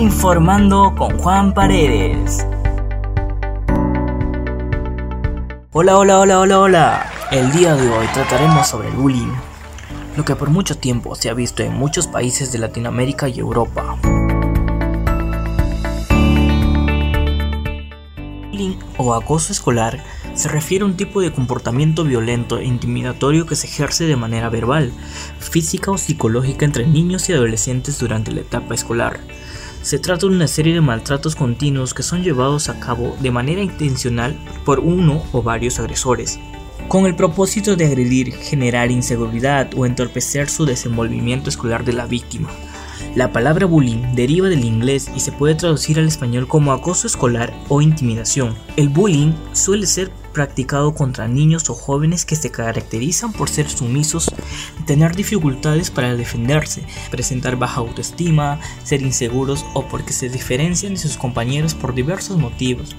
Informando con Juan Paredes. Hola, hola, hola, hola, hola. El día de hoy trataremos sobre el bullying, lo que por mucho tiempo se ha visto en muchos países de Latinoamérica y Europa. Bullying o acoso escolar se refiere a un tipo de comportamiento violento e intimidatorio que se ejerce de manera verbal, física o psicológica entre niños y adolescentes durante la etapa escolar. Se trata de una serie de maltratos continuos que son llevados a cabo de manera intencional por uno o varios agresores, con el propósito de agredir, generar inseguridad o entorpecer su desenvolvimiento escolar de la víctima. La palabra bullying deriva del inglés y se puede traducir al español como acoso escolar o intimidación. El bullying suele ser practicado contra niños o jóvenes que se caracterizan por ser sumisos, tener dificultades para defenderse, presentar baja autoestima, ser inseguros o porque se diferencian de sus compañeros por diversos motivos.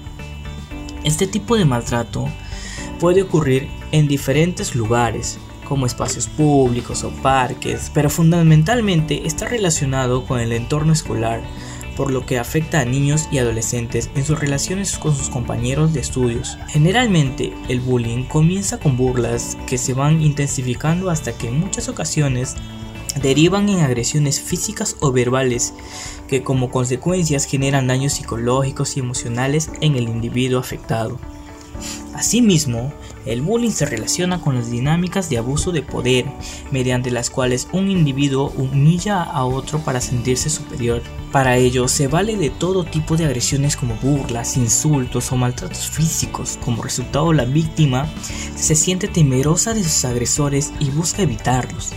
Este tipo de maltrato puede ocurrir en diferentes lugares, como espacios públicos o parques, pero fundamentalmente está relacionado con el entorno escolar, por lo que afecta a niños y adolescentes en sus relaciones con sus compañeros de estudios. Generalmente, el bullying comienza con burlas que se van intensificando hasta que en muchas ocasiones derivan en agresiones físicas o verbales que como consecuencias generan daños psicológicos y emocionales en el individuo afectado. Asimismo, el bullying se relaciona con las dinámicas de abuso de poder, mediante las cuales un individuo humilla a otro para sentirse superior. Para ello, se vale de todo tipo de agresiones como burlas, insultos o maltratos físicos. Como resultado, la víctima se siente temerosa de sus agresores y busca evitarlos.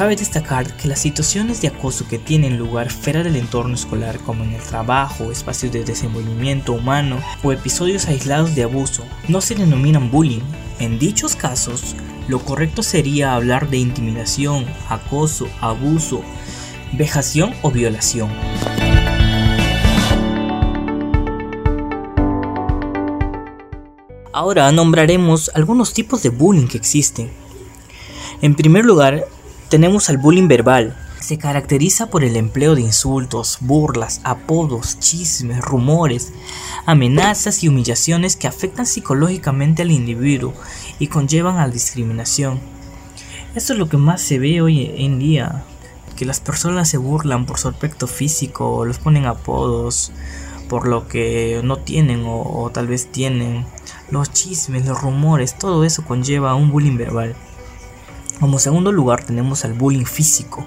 Cabe destacar que las situaciones de acoso que tienen lugar fuera del entorno escolar, como en el trabajo, espacios de desenvolvimiento humano o episodios aislados de abuso, no se denominan bullying. En dichos casos, lo correcto sería hablar de intimidación, acoso, abuso, vejación o violación. Ahora nombraremos algunos tipos de bullying que existen. En primer lugar, tenemos al bullying verbal. Se caracteriza por el empleo de insultos, burlas, apodos, chismes, rumores, amenazas y humillaciones que afectan psicológicamente al individuo y conllevan a la discriminación. Esto es lo que más se ve hoy en día, que las personas se burlan por su aspecto físico, los ponen apodos por lo que no tienen o, o tal vez tienen, los chismes, los rumores, todo eso conlleva un bullying verbal. Como segundo lugar tenemos al bullying físico.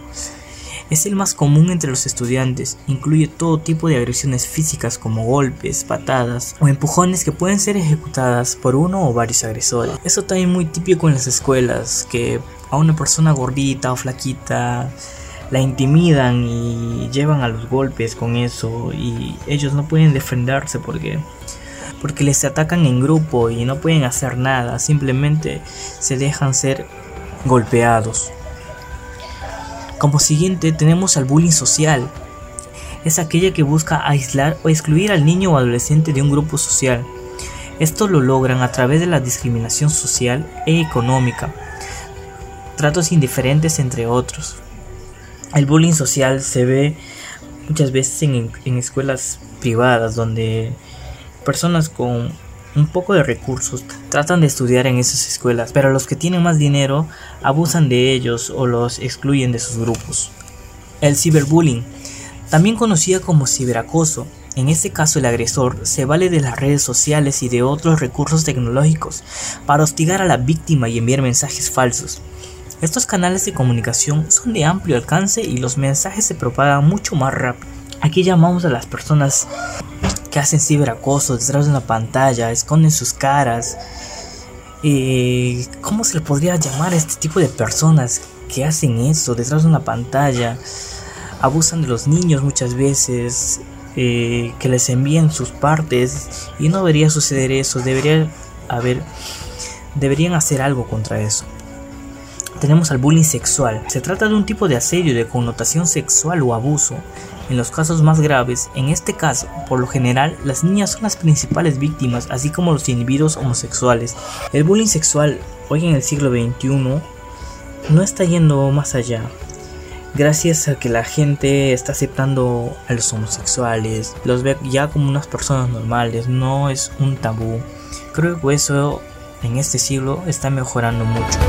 Es el más común entre los estudiantes, incluye todo tipo de agresiones físicas como golpes, patadas o empujones que pueden ser ejecutadas por uno o varios agresores. Eso también muy típico en las escuelas, que a una persona gordita o flaquita la intimidan y llevan a los golpes con eso y ellos no pueden defenderse porque porque les atacan en grupo y no pueden hacer nada, simplemente se dejan ser golpeados. Como siguiente tenemos al bullying social. Es aquella que busca aislar o excluir al niño o adolescente de un grupo social. Esto lo logran a través de la discriminación social e económica, tratos indiferentes entre otros. El bullying social se ve muchas veces en, en escuelas privadas donde personas con un poco de recursos tratan de estudiar en esas escuelas, pero los que tienen más dinero abusan de ellos o los excluyen de sus grupos. El ciberbullying, también conocida como ciberacoso, en este caso el agresor se vale de las redes sociales y de otros recursos tecnológicos para hostigar a la víctima y enviar mensajes falsos. Estos canales de comunicación son de amplio alcance y los mensajes se propagan mucho más rápido. Aquí llamamos a las personas que hacen ciberacoso detrás de una pantalla, esconden sus caras. Eh, ¿Cómo se le podría llamar a este tipo de personas que hacen eso detrás de una pantalla? Abusan de los niños muchas veces, eh, que les envían sus partes y no debería suceder eso, debería haber, deberían hacer algo contra eso. Tenemos al bullying sexual. Se trata de un tipo de asedio de connotación sexual o abuso en los casos más graves, en este caso, por lo general, las niñas son las principales víctimas, así como los individuos homosexuales. El bullying sexual, hoy en el siglo XXI, no está yendo más allá. gracias a que la gente está aceptando a los homosexuales, los ve ya como unas personas normales, no es un tabú. Creo que eso en este siglo está mejorando mucho.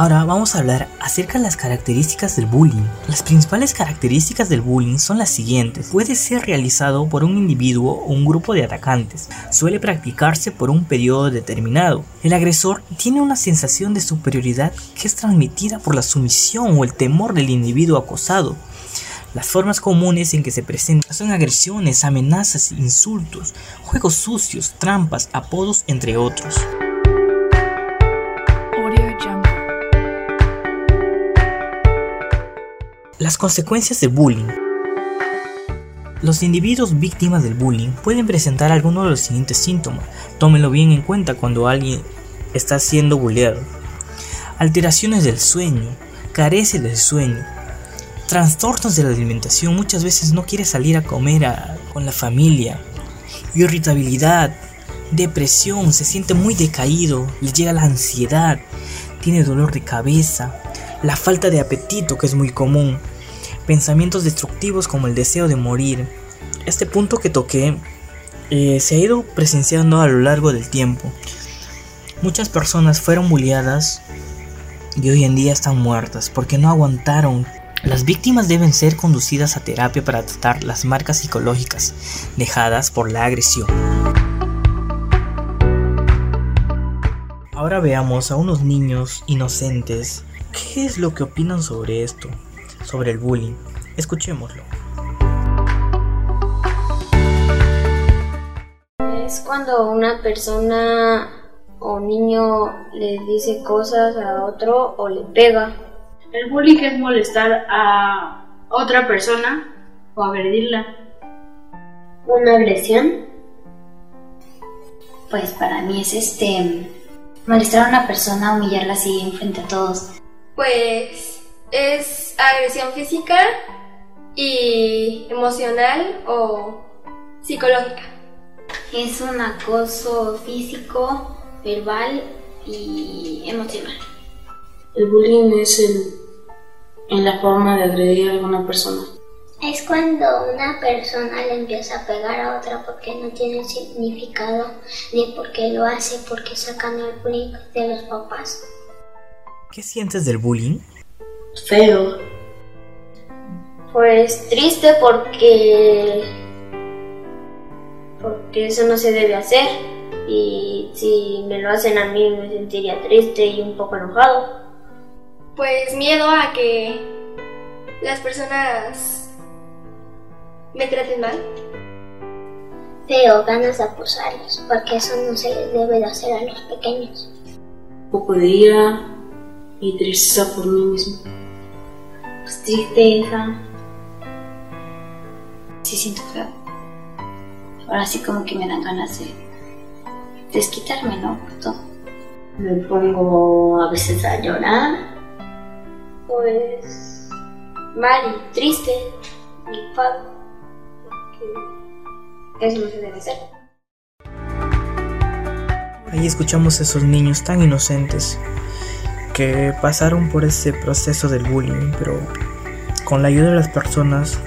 Ahora vamos a hablar acerca de las características del bullying. Las principales características del bullying son las siguientes. Puede ser realizado por un individuo o un grupo de atacantes. Suele practicarse por un periodo determinado. El agresor tiene una sensación de superioridad que es transmitida por la sumisión o el temor del individuo acosado. Las formas comunes en que se presentan son agresiones, amenazas, insultos, juegos sucios, trampas, apodos, entre otros. Las consecuencias del bullying. Los individuos víctimas del bullying pueden presentar algunos de los siguientes síntomas. Tómenlo bien en cuenta cuando alguien está siendo bulleado. Alteraciones del sueño, carece del sueño, trastornos de la alimentación, muchas veces no quiere salir a comer con la familia, irritabilidad, depresión, se siente muy decaído, le llega la ansiedad, tiene dolor de cabeza, la falta de apetito que es muy común, pensamientos destructivos como el deseo de morir. Este punto que toqué eh, se ha ido presenciando a lo largo del tiempo. Muchas personas fueron bulliadas y hoy en día están muertas porque no aguantaron. Las víctimas deben ser conducidas a terapia para tratar las marcas psicológicas dejadas por la agresión. Ahora veamos a unos niños inocentes. ¿Qué es lo que opinan sobre esto? sobre el bullying. Escuchémoslo. Es cuando una persona o niño le dice cosas a otro o le pega. El bullying es molestar a otra persona o agredirla. ¿Una agresión? Pues para mí es este molestar a una persona, humillarla así frente a todos. Pues es agresión física y emocional o psicológica. Es un acoso físico, verbal y emocional. El bullying es el, en la forma de agredir a alguna persona. Es cuando una persona le empieza a pegar a otra porque no tiene significado ni porque lo hace porque sacan el bullying de los papás. ¿Qué sientes del bullying? feo. Pues triste porque porque eso no se debe hacer y si me lo hacen a mí me sentiría triste y un poco enojado. Pues miedo a que las personas me traten mal. Feo, ganas de acusarlos, porque eso no se debe de hacer a los pequeños. Un poco de ira y tristeza por mí mismo pues, tristeza. Sí siento feo. Ahora sí como que me dan ganas de desquitarme, ¿no? todo. Me pongo a veces a llorar. Pues mal y triste y padre. Eso no se debe hacer. Ahí escuchamos a esos niños tan inocentes que pasaron por ese proceso del bullying, pero con la ayuda de las personas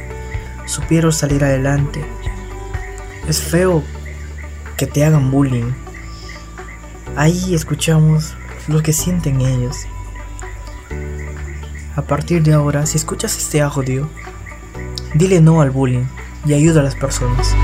supieron salir adelante. Es feo que te hagan bullying. Ahí escuchamos lo que sienten ellos. A partir de ahora, si escuchas este audio, dile no al bullying y ayuda a las personas.